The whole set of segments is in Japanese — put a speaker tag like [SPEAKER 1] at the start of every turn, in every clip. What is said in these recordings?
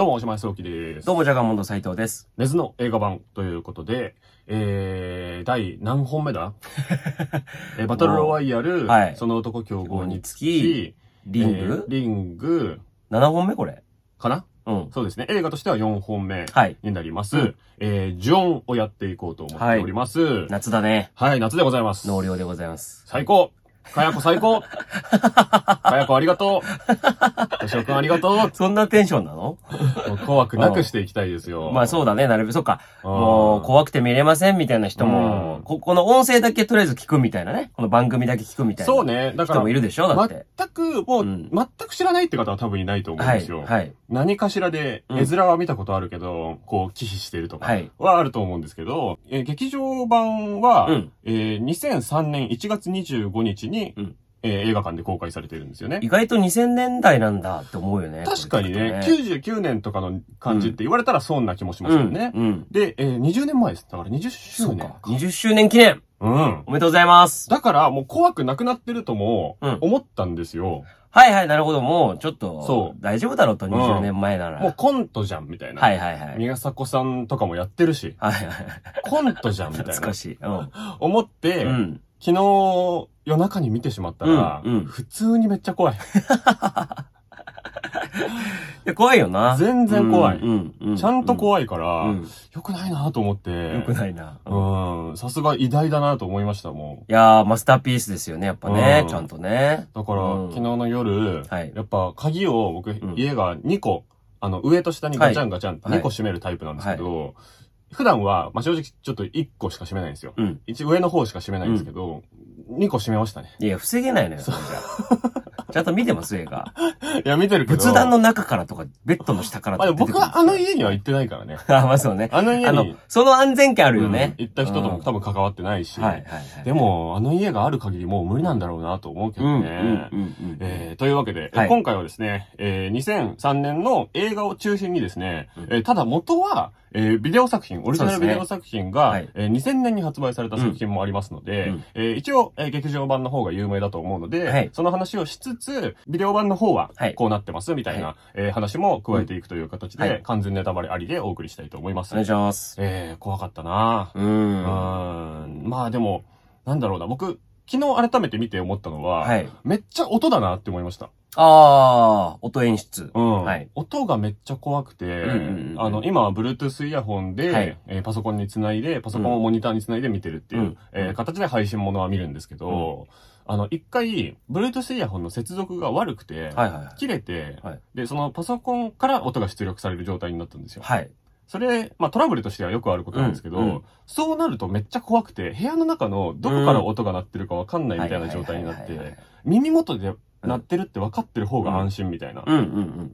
[SPEAKER 1] どうも、おしまいそうきです。
[SPEAKER 2] どうも、ジャガモンド斉藤です。
[SPEAKER 1] ネズの映画版ということで、えー、第何本目だ？えーバトルロワイヤル、
[SPEAKER 2] はい
[SPEAKER 1] その男競合につ
[SPEAKER 2] つ
[SPEAKER 1] き、
[SPEAKER 2] リング、
[SPEAKER 1] えーリング、
[SPEAKER 2] ?7 本目これ。
[SPEAKER 1] かな？
[SPEAKER 2] うん。
[SPEAKER 1] そうですね。映画としては4本目
[SPEAKER 2] はい。
[SPEAKER 1] になります。
[SPEAKER 2] うん
[SPEAKER 1] えー、ジョンをやっていこうと思っております。はい、
[SPEAKER 2] 夏だね。
[SPEAKER 1] 夏でございます。
[SPEAKER 2] 納涼でございます。
[SPEAKER 1] 最高かやこ最高かやこありがとう。としおくんありがとう。
[SPEAKER 2] そんなテンションなの？
[SPEAKER 1] 怖くなくしていきたいですよ。
[SPEAKER 2] まあそうだね、なるべく。そっか。
[SPEAKER 1] うん。
[SPEAKER 2] もう、怖くて見れませんみたいな人も、
[SPEAKER 1] うん
[SPEAKER 2] ここの音声だけとりあえず聞くみたいなね。この番組だけ聞くみたいな。
[SPEAKER 1] そうね。だから
[SPEAKER 2] 人もい、るでしょ？だって。
[SPEAKER 1] 全く、もう、
[SPEAKER 2] うん
[SPEAKER 1] 全く知らないって方は多分いないと思うん
[SPEAKER 2] はい。
[SPEAKER 1] ですよ。
[SPEAKER 2] はい。
[SPEAKER 1] 何かしらで、
[SPEAKER 2] うん
[SPEAKER 1] 絵面は見たことあるけど、こう、忌避してるとか
[SPEAKER 2] はい
[SPEAKER 1] はあると思うんですけど、えー劇場版は、
[SPEAKER 2] うん
[SPEAKER 1] えー2003年1月25日に、
[SPEAKER 2] うん
[SPEAKER 1] えー映画館で公開されてるんですよね
[SPEAKER 2] 意。外と2000年代なんだって思うよね。
[SPEAKER 1] 確かにね、
[SPEAKER 2] これ聞く
[SPEAKER 1] 99年とかの感じって言われたらそんな気もしますよね。
[SPEAKER 2] うん。うん。
[SPEAKER 1] で、えー20年前です。だから20周年
[SPEAKER 2] か。20周年記念
[SPEAKER 1] うん。
[SPEAKER 2] おめでとうございます。
[SPEAKER 1] だから、もう怖くなくなってるとも
[SPEAKER 2] うん、
[SPEAKER 1] 思ったんですよ。
[SPEAKER 2] はいはい、なるほど。もう、ちょっと、
[SPEAKER 1] そう
[SPEAKER 2] 大丈夫だろうと、20年前なら。
[SPEAKER 1] もうコントじゃん、みたいな。
[SPEAKER 2] はいはいはい。
[SPEAKER 1] 宮迫さんとかもやってるし、
[SPEAKER 2] はいはいはい。
[SPEAKER 1] コントじゃん、みたいな
[SPEAKER 2] 懐か。しい。うん。
[SPEAKER 1] 思って、
[SPEAKER 2] うん。
[SPEAKER 1] 昨日、夜中に見てしまったら、
[SPEAKER 2] うんうん
[SPEAKER 1] 普通にめっちゃ怖い。
[SPEAKER 2] いや、怖いよな。
[SPEAKER 1] 全然怖い
[SPEAKER 2] うん、うん。
[SPEAKER 1] ちゃんと
[SPEAKER 2] い。
[SPEAKER 1] 怖いから、
[SPEAKER 2] うん。
[SPEAKER 1] よくないなと思って。
[SPEAKER 2] よくないな。うん
[SPEAKER 1] うん。さすが偉大だなと思いましたも
[SPEAKER 2] いやー、マスターピースですよね、やっぱね
[SPEAKER 1] う。ん
[SPEAKER 2] ちゃんとね。
[SPEAKER 1] ん。だから、
[SPEAKER 2] うん
[SPEAKER 1] 昨日の夜、
[SPEAKER 2] はい
[SPEAKER 1] やっぱ鍵を僕、
[SPEAKER 2] ん
[SPEAKER 1] 家が2個、あの、上と下にガチャンガチャンって
[SPEAKER 2] はい
[SPEAKER 1] 2個閉めるタイプなんですけど、普段は、まあ、正直ちょっと1個しか閉めないんですよ。
[SPEAKER 2] うん。
[SPEAKER 1] 一上の方しか閉めないんですけど、2個閉めましたね。
[SPEAKER 2] いや、防げないのよ、それじゃ。ちゃんと見てます、映画。
[SPEAKER 1] いや、見てるけど。
[SPEAKER 2] 仏壇の中からとか、ベッドの下から
[SPEAKER 1] まあ、
[SPEAKER 2] とか
[SPEAKER 1] でも僕はあの家には行ってないからね。
[SPEAKER 2] あ、まあそうね。
[SPEAKER 1] あの家に、
[SPEAKER 2] あの、その安全圏あるよ
[SPEAKER 1] うん
[SPEAKER 2] ね。
[SPEAKER 1] 行った人とも
[SPEAKER 2] うん
[SPEAKER 1] 多分関わってないし、
[SPEAKER 2] はいはいはい。
[SPEAKER 1] でも、あの家がある限りもう無理なんだろうなと思うけ
[SPEAKER 2] うん、
[SPEAKER 1] どね。
[SPEAKER 2] うん、うん、うん。
[SPEAKER 1] えーというわけで、
[SPEAKER 2] はい
[SPEAKER 1] 今回はですね、えー2003年の映画を中心にですね、
[SPEAKER 2] うん
[SPEAKER 1] えーただ元は、えービデオ作品、オリジナルビデオ作品が、
[SPEAKER 2] はい
[SPEAKER 1] えー2000年に発売された作品もありますので、
[SPEAKER 2] うん
[SPEAKER 1] えー一応、えー劇場版の方が有名だと思うので、
[SPEAKER 2] はい
[SPEAKER 1] その話をしつつ、ビデオ版の方は
[SPEAKER 2] はい
[SPEAKER 1] こうなってますみたいな、
[SPEAKER 2] は
[SPEAKER 1] えー話も加えていくという形で、
[SPEAKER 2] うんはい
[SPEAKER 1] 完全ネタバレありでお送りしたいと思います。
[SPEAKER 2] お願いします。
[SPEAKER 1] えー、怖かったな
[SPEAKER 2] う。
[SPEAKER 1] うんーん。まあでも、なんだろうな。僕、昨日改めて見て思ったのは、
[SPEAKER 2] はい。
[SPEAKER 1] めっちゃ音だなって思いました。
[SPEAKER 2] あー、音演出。
[SPEAKER 1] うん。
[SPEAKER 2] はい
[SPEAKER 1] 音がめっちゃ怖くて、
[SPEAKER 2] うんうんうん
[SPEAKER 1] あの、今は Bluetooth イヤホンで、
[SPEAKER 2] はい
[SPEAKER 1] えーパソコンにつないで、パソコンをモニターにつないで見てるっていう、
[SPEAKER 2] うん
[SPEAKER 1] えー形で配信ものは見るんですけど、あの、一回、Bluetooth イヤホンの接続が悪くて、
[SPEAKER 2] はいはいはい。
[SPEAKER 1] 切れて、
[SPEAKER 2] はい
[SPEAKER 1] で、そのパソコンから音が出力される状態になったんですよ。
[SPEAKER 2] はい。
[SPEAKER 1] それ、まあトラブルとしてはよくあることなんですけど、
[SPEAKER 2] うんうん
[SPEAKER 1] そうなるとめっちゃ怖くて、部屋の中のどこから音が鳴ってるかわかんないみたいな状態になって耳元で鳴ってるって分かってる方が安心みたいな。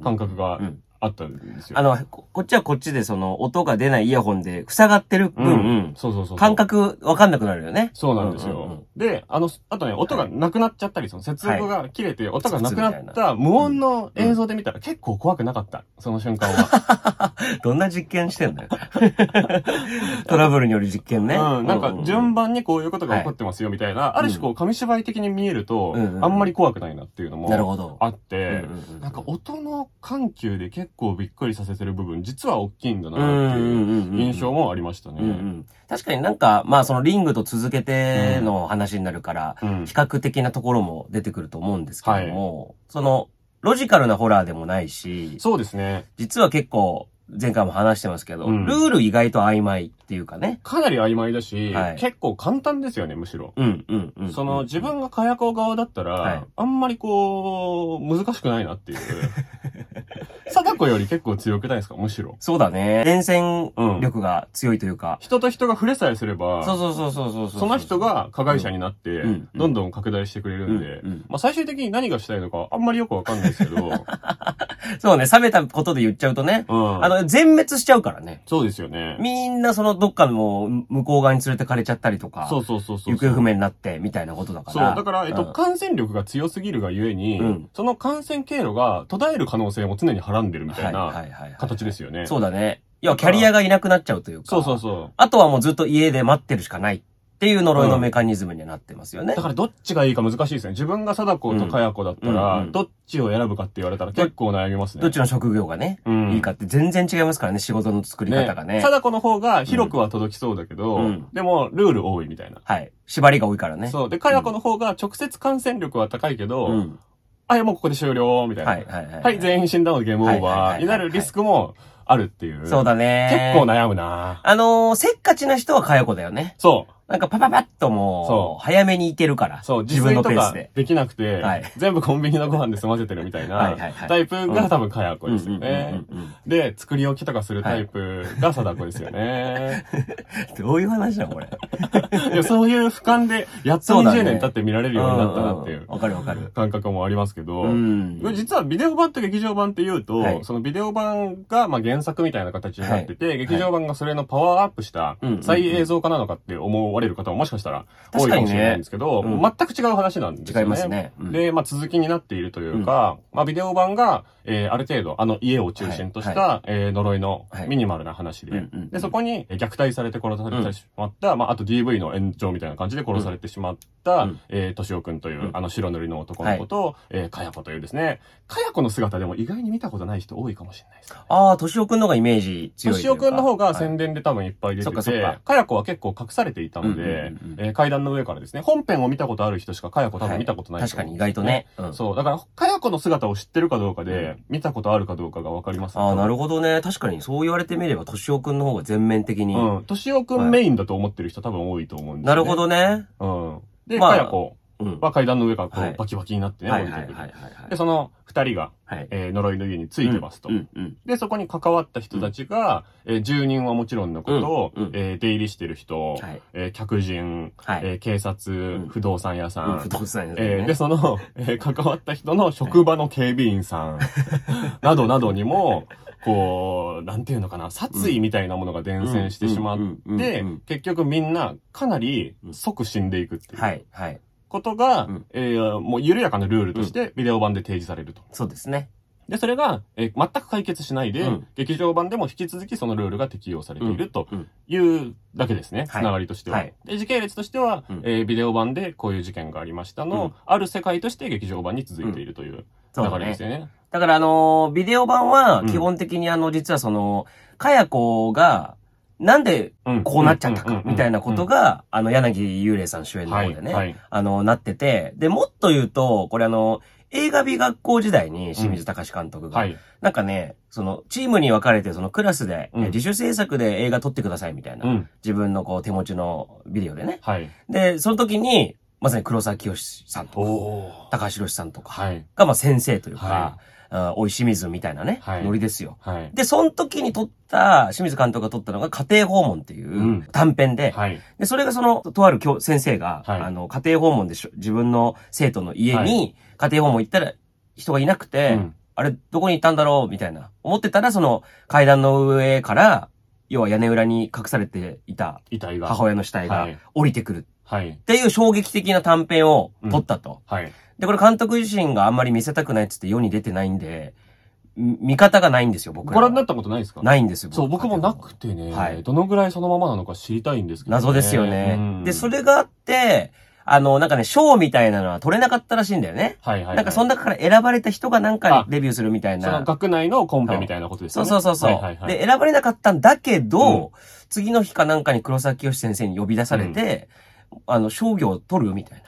[SPEAKER 1] 感覚が
[SPEAKER 2] うん
[SPEAKER 1] あったんですよ。
[SPEAKER 2] あの、ここっちはこっちでその音が出ないイヤホンで塞がってる
[SPEAKER 1] うん、
[SPEAKER 2] 分、
[SPEAKER 1] そうそうそうそう。
[SPEAKER 2] 感覚わかんなくなるよね。
[SPEAKER 1] そうなんですよ。
[SPEAKER 2] うん
[SPEAKER 1] で、あの、あとね、音がなくなっちゃったり、その接続が切れて、音がなくなっ
[SPEAKER 2] た
[SPEAKER 1] 無音の映像で見たら結構怖くなかった。その瞬間は。
[SPEAKER 2] どんな実験してんだよ。トラブルによる実験ね。
[SPEAKER 1] うん、なんか順
[SPEAKER 2] 番。
[SPEAKER 1] 番にこういうことが起こってますよみたいな、ある種こう紙芝居的に見えると、あんまり怖くないなっていうのも
[SPEAKER 2] なるほど。
[SPEAKER 1] あって、なんか音の緩急で結構びっくりさせてる部分、実は大きいんだな
[SPEAKER 2] うん
[SPEAKER 1] っていう印象もありましたね。
[SPEAKER 2] 確かになんか、まあそのリングと続けての話になるから、
[SPEAKER 1] うん
[SPEAKER 2] 比較的なところも出てくると思うんですけども、その、ロジカルなホラーでもないし、
[SPEAKER 1] そうですね。
[SPEAKER 2] 実は結構、前回も話してますけど、
[SPEAKER 1] うん
[SPEAKER 2] ルール意外と曖昧っていうかね。
[SPEAKER 1] かなり曖昧だし、
[SPEAKER 2] はい
[SPEAKER 1] 結構簡単ですよね、むしろ。
[SPEAKER 2] うん、うん、うん。
[SPEAKER 1] その自分が火薬側だったら、
[SPEAKER 2] はい
[SPEAKER 1] あんまりこう、難しくないなっていう。貞子より結構強くないですか？むしろ。
[SPEAKER 2] そうだね。伝染力が強いというか、
[SPEAKER 1] 人と人が触れさえすれば、
[SPEAKER 2] そうそうそうそうそうう
[SPEAKER 1] その人が加害者になって、
[SPEAKER 2] うん
[SPEAKER 1] どんどん拡大してくれるんで、まあ最終的に何がしたいのかあんまりよくわかんないですけど、
[SPEAKER 2] そうね、冷めたことで言っちゃうとね、
[SPEAKER 1] うん。
[SPEAKER 2] あの、全滅しちゃうからね。
[SPEAKER 1] そうですよね。
[SPEAKER 2] みんなそのどっかの向こう側に連れてかれちゃったりとか、
[SPEAKER 1] そうそうそうそう。
[SPEAKER 2] 行方不明になってみたいなことだか
[SPEAKER 1] そう。
[SPEAKER 2] ら。
[SPEAKER 1] だから、えっと、
[SPEAKER 2] うん
[SPEAKER 1] 感染力が強すぎるがゆえに、
[SPEAKER 2] うん
[SPEAKER 1] その感染経路が途絶える可能性も常にはらんでるみたいな形ですよね。
[SPEAKER 2] そうだね。要はキャリアがいなくなっちゃうというか。
[SPEAKER 1] そうそうそう。
[SPEAKER 2] あとはもうずっと家で待ってるしかないっっていう呪いのメカニズムにはなってますよね。
[SPEAKER 1] だからどっちがいいか難しいですね。自分が貞子とかや子だった
[SPEAKER 2] うんうん
[SPEAKER 1] ら、
[SPEAKER 2] うん
[SPEAKER 1] どっちを選ぶかって言われたら結構悩みますね。
[SPEAKER 2] どっちの職業がね、
[SPEAKER 1] うん
[SPEAKER 2] いいかって全然違いますからね、仕事の作り方がね。
[SPEAKER 1] 貞子の方が広くは届きそうだけど、
[SPEAKER 2] うん
[SPEAKER 1] でもルール多いみたいな。
[SPEAKER 2] はい。縛りが多いからね。
[SPEAKER 1] そう。で、かや子の方が直接感染力は高いけど、
[SPEAKER 2] うん。
[SPEAKER 1] あ、いやもうここで終了、みたいな。
[SPEAKER 2] はいはいはい。
[SPEAKER 1] はい、全員死んだのでゲームオーバーになるリスクもあるっていう。
[SPEAKER 2] そうだね。
[SPEAKER 1] 結構悩むな
[SPEAKER 2] あのー、せっかちな人はかよこだよね。
[SPEAKER 1] そう。
[SPEAKER 2] なんかパパパッとも
[SPEAKER 1] そう
[SPEAKER 2] う、早めに行けるから。
[SPEAKER 1] そう、
[SPEAKER 2] 自分のペースで。
[SPEAKER 1] とかできなくて、
[SPEAKER 2] はい
[SPEAKER 1] 全部コンビニのご飯で済ませてるみたいな
[SPEAKER 2] はい
[SPEAKER 1] タイプが多分かやこですよね。で、作り置きとかするタイプが貞子ですよね。
[SPEAKER 2] うん どういう話なのこれ。
[SPEAKER 1] いやそういう俯瞰で、やっと
[SPEAKER 2] そうだね
[SPEAKER 1] 20年経って見られるようになったなっていう
[SPEAKER 2] わかるわかる。
[SPEAKER 1] 感覚もありますけど、実はビデオ版と劇場版って言うと、
[SPEAKER 2] はい
[SPEAKER 1] そのビデオ版がまあ原作みたいな形になってて、
[SPEAKER 2] い
[SPEAKER 1] 劇場版がそれのパワーアップした再映像化なのかって思われる方ももしかしたら多いかもしれないんですけど、
[SPEAKER 2] ね
[SPEAKER 1] 全く違う話なんですよね。
[SPEAKER 2] 違いますね。うん。
[SPEAKER 1] で、まあ続きになっているというか、まあビデオ版が、えーある程度あの家を中心とした、
[SPEAKER 2] は
[SPEAKER 1] えー呪いの
[SPEAKER 2] はい。
[SPEAKER 1] ミニマルな話で、
[SPEAKER 2] うんうんうん。
[SPEAKER 1] で、そこにえー虐待されて殺されてしまった、まああと DV の延長みたいな感じで殺されてしまった、
[SPEAKER 2] うん。
[SPEAKER 1] えー、としおくんという、
[SPEAKER 2] うん。
[SPEAKER 1] あの白塗りの男の子と、えーかや子というですね、かや子の姿でも意外に見たことない人多いかもしれないです。
[SPEAKER 2] ああ、としおくんの方がイメージ強いと
[SPEAKER 1] しおくんの方が
[SPEAKER 2] はい
[SPEAKER 1] 宣伝で多分いっぱい出てて、
[SPEAKER 2] そっか
[SPEAKER 1] や子は結構隠されていたので、えー階段の上からですね、本編を見たことある人しかかや子多分見たことない、
[SPEAKER 2] 確かに意外とね。うん
[SPEAKER 1] そう。だから、かや子の姿を知ってるかどうかで、見たことあるかどうかがわかります
[SPEAKER 2] ああ、なる
[SPEAKER 1] ほ
[SPEAKER 2] ほどね。確かにそう言われてみれば、としおくんの方が全面的に。
[SPEAKER 1] うん。としおくんメインだと思ってる人多分多いと思うんですよ、ね。
[SPEAKER 2] なるほ。どね。
[SPEAKER 1] うん。で、
[SPEAKER 2] まあ
[SPEAKER 1] かや子
[SPEAKER 2] うん。
[SPEAKER 1] は階段の上からこ
[SPEAKER 2] はい。う
[SPEAKER 1] バキバキになってね、
[SPEAKER 2] はい
[SPEAKER 1] 降りてくる。で、その二人が、
[SPEAKER 2] はい。
[SPEAKER 1] えー呪いの家についてますと。で、そこに関わった人たちが、えー住人はもちろんのこと、えー出入りしてる人、
[SPEAKER 2] はい。
[SPEAKER 1] えー客人、
[SPEAKER 2] はい。
[SPEAKER 1] えー警察、
[SPEAKER 2] ん。
[SPEAKER 1] 不動産屋さん、
[SPEAKER 2] うん不動産屋さんね。
[SPEAKER 1] えーで、その、えー関わった人の職場の警備員さん、などなどにも、こう、なんていうのかな、殺意みたいなものが伝染してしまって
[SPEAKER 2] うん、
[SPEAKER 1] 結局みんなかなり即死んでいくっていう。
[SPEAKER 2] はい。はい。
[SPEAKER 1] ことが、
[SPEAKER 2] うん。
[SPEAKER 1] えーもう緩やかなルールとしてビデオ版で提示されると。
[SPEAKER 2] そうですね。
[SPEAKER 1] で、それが、えー全く解決しないで、
[SPEAKER 2] うん。
[SPEAKER 1] 劇場版でも引き続きそのルールが適用されていると
[SPEAKER 2] うん。
[SPEAKER 1] いうだけですね、
[SPEAKER 2] はい。
[SPEAKER 1] つながりとしては。
[SPEAKER 2] はい。
[SPEAKER 1] で、時系列としては、
[SPEAKER 2] うん。
[SPEAKER 1] えービデオ版でこういう事件がありましたの、
[SPEAKER 2] うん。
[SPEAKER 1] ある世界として劇場版に続いているという流れですよね。
[SPEAKER 2] だからあのービデオ版は
[SPEAKER 1] うん。
[SPEAKER 2] 基本的にあの、実はその、かやこが、なんで
[SPEAKER 1] うん
[SPEAKER 2] こうなっちゃったか、みたいなこと
[SPEAKER 1] が、
[SPEAKER 2] が、あの、柳幽霊さん主演の
[SPEAKER 1] はい、
[SPEAKER 2] 方でね、
[SPEAKER 1] はい。
[SPEAKER 2] あの、なってて、で、もっと言うと、これあの、映画美学校時代に清水隆監督が、
[SPEAKER 1] はい。
[SPEAKER 2] なんかね、その、チームに分かれて、そのクラスで、
[SPEAKER 1] うん
[SPEAKER 2] 自主制作で映画撮ってくださいみたいな、
[SPEAKER 1] うん。
[SPEAKER 2] 自分のこう手持ちのビデオでね。
[SPEAKER 1] はい。
[SPEAKER 2] で、その時に、まさに黒沢清さんとか、
[SPEAKER 1] お
[SPEAKER 2] 高橋宏さんとか
[SPEAKER 1] はい。
[SPEAKER 2] が、まあ先生というか、
[SPEAKER 1] は
[SPEAKER 2] あおい清水みたいなね、
[SPEAKER 1] はい
[SPEAKER 2] ノリですよ。
[SPEAKER 1] はい。
[SPEAKER 2] で、その時に撮った、清水監督が撮ったのが家庭訪問っていううん短編で、
[SPEAKER 1] はい。
[SPEAKER 2] で、それがその、とある教先生が、
[SPEAKER 1] はい
[SPEAKER 2] あの、家庭訪問でしょ自分の生徒の家
[SPEAKER 1] は
[SPEAKER 2] に、家庭訪問行ったら人がいなくて、
[SPEAKER 1] うん
[SPEAKER 2] あれ、どこに行ったんだろう？みたいな。思ってたら、その、階段の上から、要は屋根裏に隠されていた。母親の死体が
[SPEAKER 1] はい
[SPEAKER 2] 降りてくる
[SPEAKER 1] はい。
[SPEAKER 2] っていう衝撃的な短編を撮ったと。
[SPEAKER 1] はい。
[SPEAKER 2] で、これ監督自身があんまり見せたくないっつって世に出てないんで、み見方がないんですよ、僕らは。
[SPEAKER 1] ご覧になったことないですか？
[SPEAKER 2] ないんですよ。
[SPEAKER 1] そう、僕もなくてね、
[SPEAKER 2] はい
[SPEAKER 1] どのぐらいそのままなのか知りたいんですけど、ね。
[SPEAKER 2] 謎ですよね。
[SPEAKER 1] うん
[SPEAKER 2] で、それがあって、あの、なんかね、賞みたいなのは取れなかったらしいんだよね。
[SPEAKER 1] はいはい、はい。
[SPEAKER 2] なんかその中から選ばれた人がなんか
[SPEAKER 1] あ
[SPEAKER 2] デビューするみたい
[SPEAKER 1] その
[SPEAKER 2] な。
[SPEAKER 1] 学内のコンペみたいなことです
[SPEAKER 2] そう。そうそうそう、
[SPEAKER 1] はいはいはい、
[SPEAKER 2] で、選ばれなかったんだけど、
[SPEAKER 1] うん
[SPEAKER 2] 次の日かなんかに黒崎清先生に呼び出されて、あの、商業を取るみたい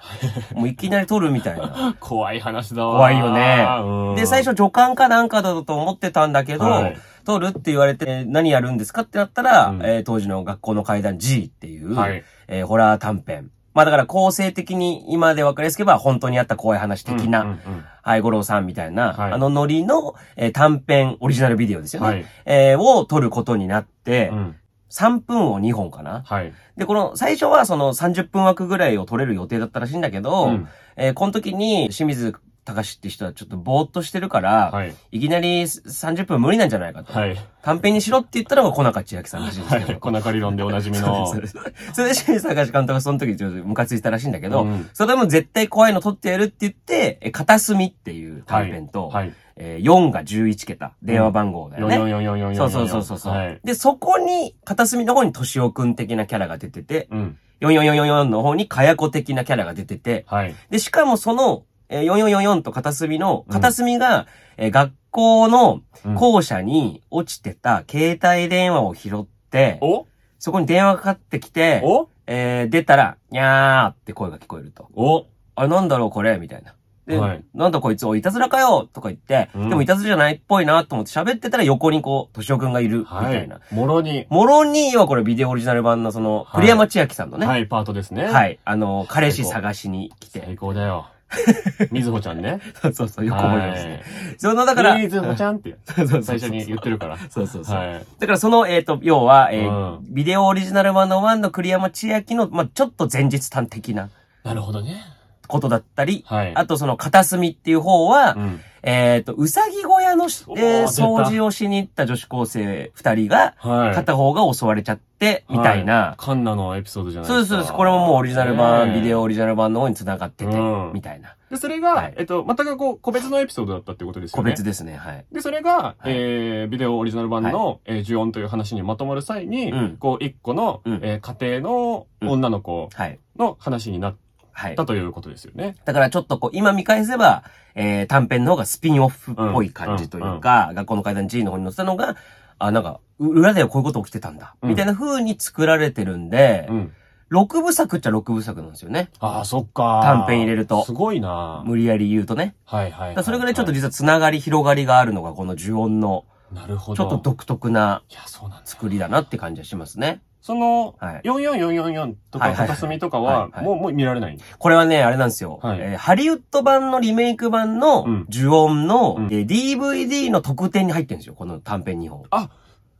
[SPEAKER 2] な。もういきなり取るみたいな。
[SPEAKER 1] 怖い話だわ。
[SPEAKER 2] 怖いよね
[SPEAKER 1] うん
[SPEAKER 2] で、最初助監かなんかだと思ってたんだけど、
[SPEAKER 1] はい
[SPEAKER 2] 取るって言われて何やるんですかってなったら、
[SPEAKER 1] うん
[SPEAKER 2] えー当時の学校の階段 G っていう、
[SPEAKER 1] はい。
[SPEAKER 2] えーホラー短編。まあだから構成的に今で分かりやすければ本当にあった怖い話的な、
[SPEAKER 1] うんうんうん
[SPEAKER 2] はい、五郎さんみたいな、
[SPEAKER 1] はい
[SPEAKER 2] あのノリの、えー短編オリジナルビデオですよね。
[SPEAKER 1] はい。
[SPEAKER 2] えーを撮ることになって、
[SPEAKER 1] うん。
[SPEAKER 2] 3分を2本かな。
[SPEAKER 1] はい。
[SPEAKER 2] で、この最初はその30分枠ぐらいを撮れる予定だったらしいんだけど、
[SPEAKER 1] うん
[SPEAKER 2] えーこの時に清水隆って人はちょっとぼーっとしてるから、
[SPEAKER 1] はい。
[SPEAKER 2] いきなり30分無理なんじゃないかと。
[SPEAKER 1] はい。
[SPEAKER 2] 短編にしろって言ったのが小中千秋さんらしいんですけど。
[SPEAKER 1] はい。粉か理論でおなじみの。
[SPEAKER 2] そうですそそれで清水隆監督がその時ちょっとムカついたらしいんだけど、
[SPEAKER 1] うん
[SPEAKER 2] それでも絶対怖いの撮ってやるって言って、え片隅っていう短編と、
[SPEAKER 1] はい。
[SPEAKER 2] えー4が11桁、電話番号だよね。
[SPEAKER 1] 444444。
[SPEAKER 2] そうそうそうそうそう、
[SPEAKER 1] はい。
[SPEAKER 2] で、そこに、片隅の方に敏夫くん的なキャラが出てて、
[SPEAKER 1] うん。
[SPEAKER 2] 4444の方にかやこ的なキャラが出てて、
[SPEAKER 1] はい。
[SPEAKER 2] で、しかもその、えー4444と片隅の、片隅が、えー学校の
[SPEAKER 1] うん
[SPEAKER 2] 校舎に落ちてた携帯電話を拾って、
[SPEAKER 1] お？
[SPEAKER 2] そこに電話がかかってきて、
[SPEAKER 1] お？
[SPEAKER 2] えー出たら、にゃーって声が聞こえると。
[SPEAKER 1] お？
[SPEAKER 2] あれなんだろうこれ？みたいな。で、
[SPEAKER 1] はい
[SPEAKER 2] なんだこいつ、おい、いたずらかよとか言って、
[SPEAKER 1] うん
[SPEAKER 2] でもいたずらじゃないっぽいなと思って喋ってたら横にこう、としおくんがいる、み
[SPEAKER 1] はい
[SPEAKER 2] たいな。。
[SPEAKER 1] もろに、
[SPEAKER 2] モロニーはこれビデオオリジナル版のその、
[SPEAKER 1] はい
[SPEAKER 2] 栗山千明さんのね。
[SPEAKER 1] はい、パートですね。
[SPEAKER 2] はい。あの、彼氏探しに来て。
[SPEAKER 1] 最高だよ。みずほちゃんね。
[SPEAKER 2] そうそうそう、よく覚えてますね。その、だから、
[SPEAKER 1] みずほちゃんって
[SPEAKER 2] そうそうそう
[SPEAKER 1] 最初に言ってるから。
[SPEAKER 2] そうそうそう。
[SPEAKER 1] はい。
[SPEAKER 2] だからその、えっ、と、要は、えー
[SPEAKER 1] う
[SPEAKER 2] ビデオオリジナル版の1の栗山千明の、まあちょっと前日短的な
[SPEAKER 1] なるほどね。
[SPEAKER 2] ことだったり、
[SPEAKER 1] はい。
[SPEAKER 2] あとその片隅っていう方は、
[SPEAKER 1] うん。
[SPEAKER 2] えっ、と、うさぎ小屋のえー掃除をしに行った女子高生二人が、
[SPEAKER 1] はい。
[SPEAKER 2] 片方が襲われちゃって、みたい
[SPEAKER 1] は
[SPEAKER 2] な。
[SPEAKER 1] カンナのエピソードじゃない
[SPEAKER 2] そうです、そうです。これももうオリジナル版、ビデオ
[SPEAKER 1] オ。
[SPEAKER 2] オリジナル版の方に繋がってて、
[SPEAKER 1] うん
[SPEAKER 2] みたいな。
[SPEAKER 1] で、それが
[SPEAKER 2] はい、
[SPEAKER 1] えっと、全くこう、個別のエピソードだったってことですよ
[SPEAKER 2] 個
[SPEAKER 1] ね。
[SPEAKER 2] 別ですね、はい。
[SPEAKER 1] で、それが、
[SPEAKER 2] はい
[SPEAKER 1] えー、ビデオオリジナル版の、えー、呪音という話にまとまる際に、
[SPEAKER 2] うん
[SPEAKER 1] こう、一個の、
[SPEAKER 2] うん
[SPEAKER 1] えー家庭の女の子
[SPEAKER 2] はい。
[SPEAKER 1] の話になっ
[SPEAKER 2] はい
[SPEAKER 1] た。ということですよね。
[SPEAKER 2] だからちょっとこう、今見返せば、えー、短編の方がスピンオフっぽい感じというか、学校の階段 G の方に載せたのが、あ、なんか、う裏ではこういうこと起きてたんだ。
[SPEAKER 1] うん
[SPEAKER 2] みたいな風に作られてるんで、
[SPEAKER 1] うん。
[SPEAKER 2] 6部作っちゃ6部作なんですよね。
[SPEAKER 1] ああ、そっか。
[SPEAKER 2] 短編入れると
[SPEAKER 1] すごいな
[SPEAKER 2] 無理やり言うとね。
[SPEAKER 1] はいはいはい、
[SPEAKER 2] それぐらいちょっと実はつながり、広がりがあるのがこの呪音の、
[SPEAKER 1] なるほど。
[SPEAKER 2] ちょっと独特ない
[SPEAKER 1] や、そうなんだ。
[SPEAKER 2] 作りだなって感じはしますね。
[SPEAKER 1] その、
[SPEAKER 2] はい
[SPEAKER 1] 44444とか片隅とかは、もう、もう見られない
[SPEAKER 2] これはね、あれなんですよ。
[SPEAKER 1] はい
[SPEAKER 2] えーハリウッド版のリメイク版の
[SPEAKER 1] うん
[SPEAKER 2] 呪音の、
[SPEAKER 1] うん
[SPEAKER 2] えー DVD の特典に入ってるんですよ。この短編2本。
[SPEAKER 1] あ、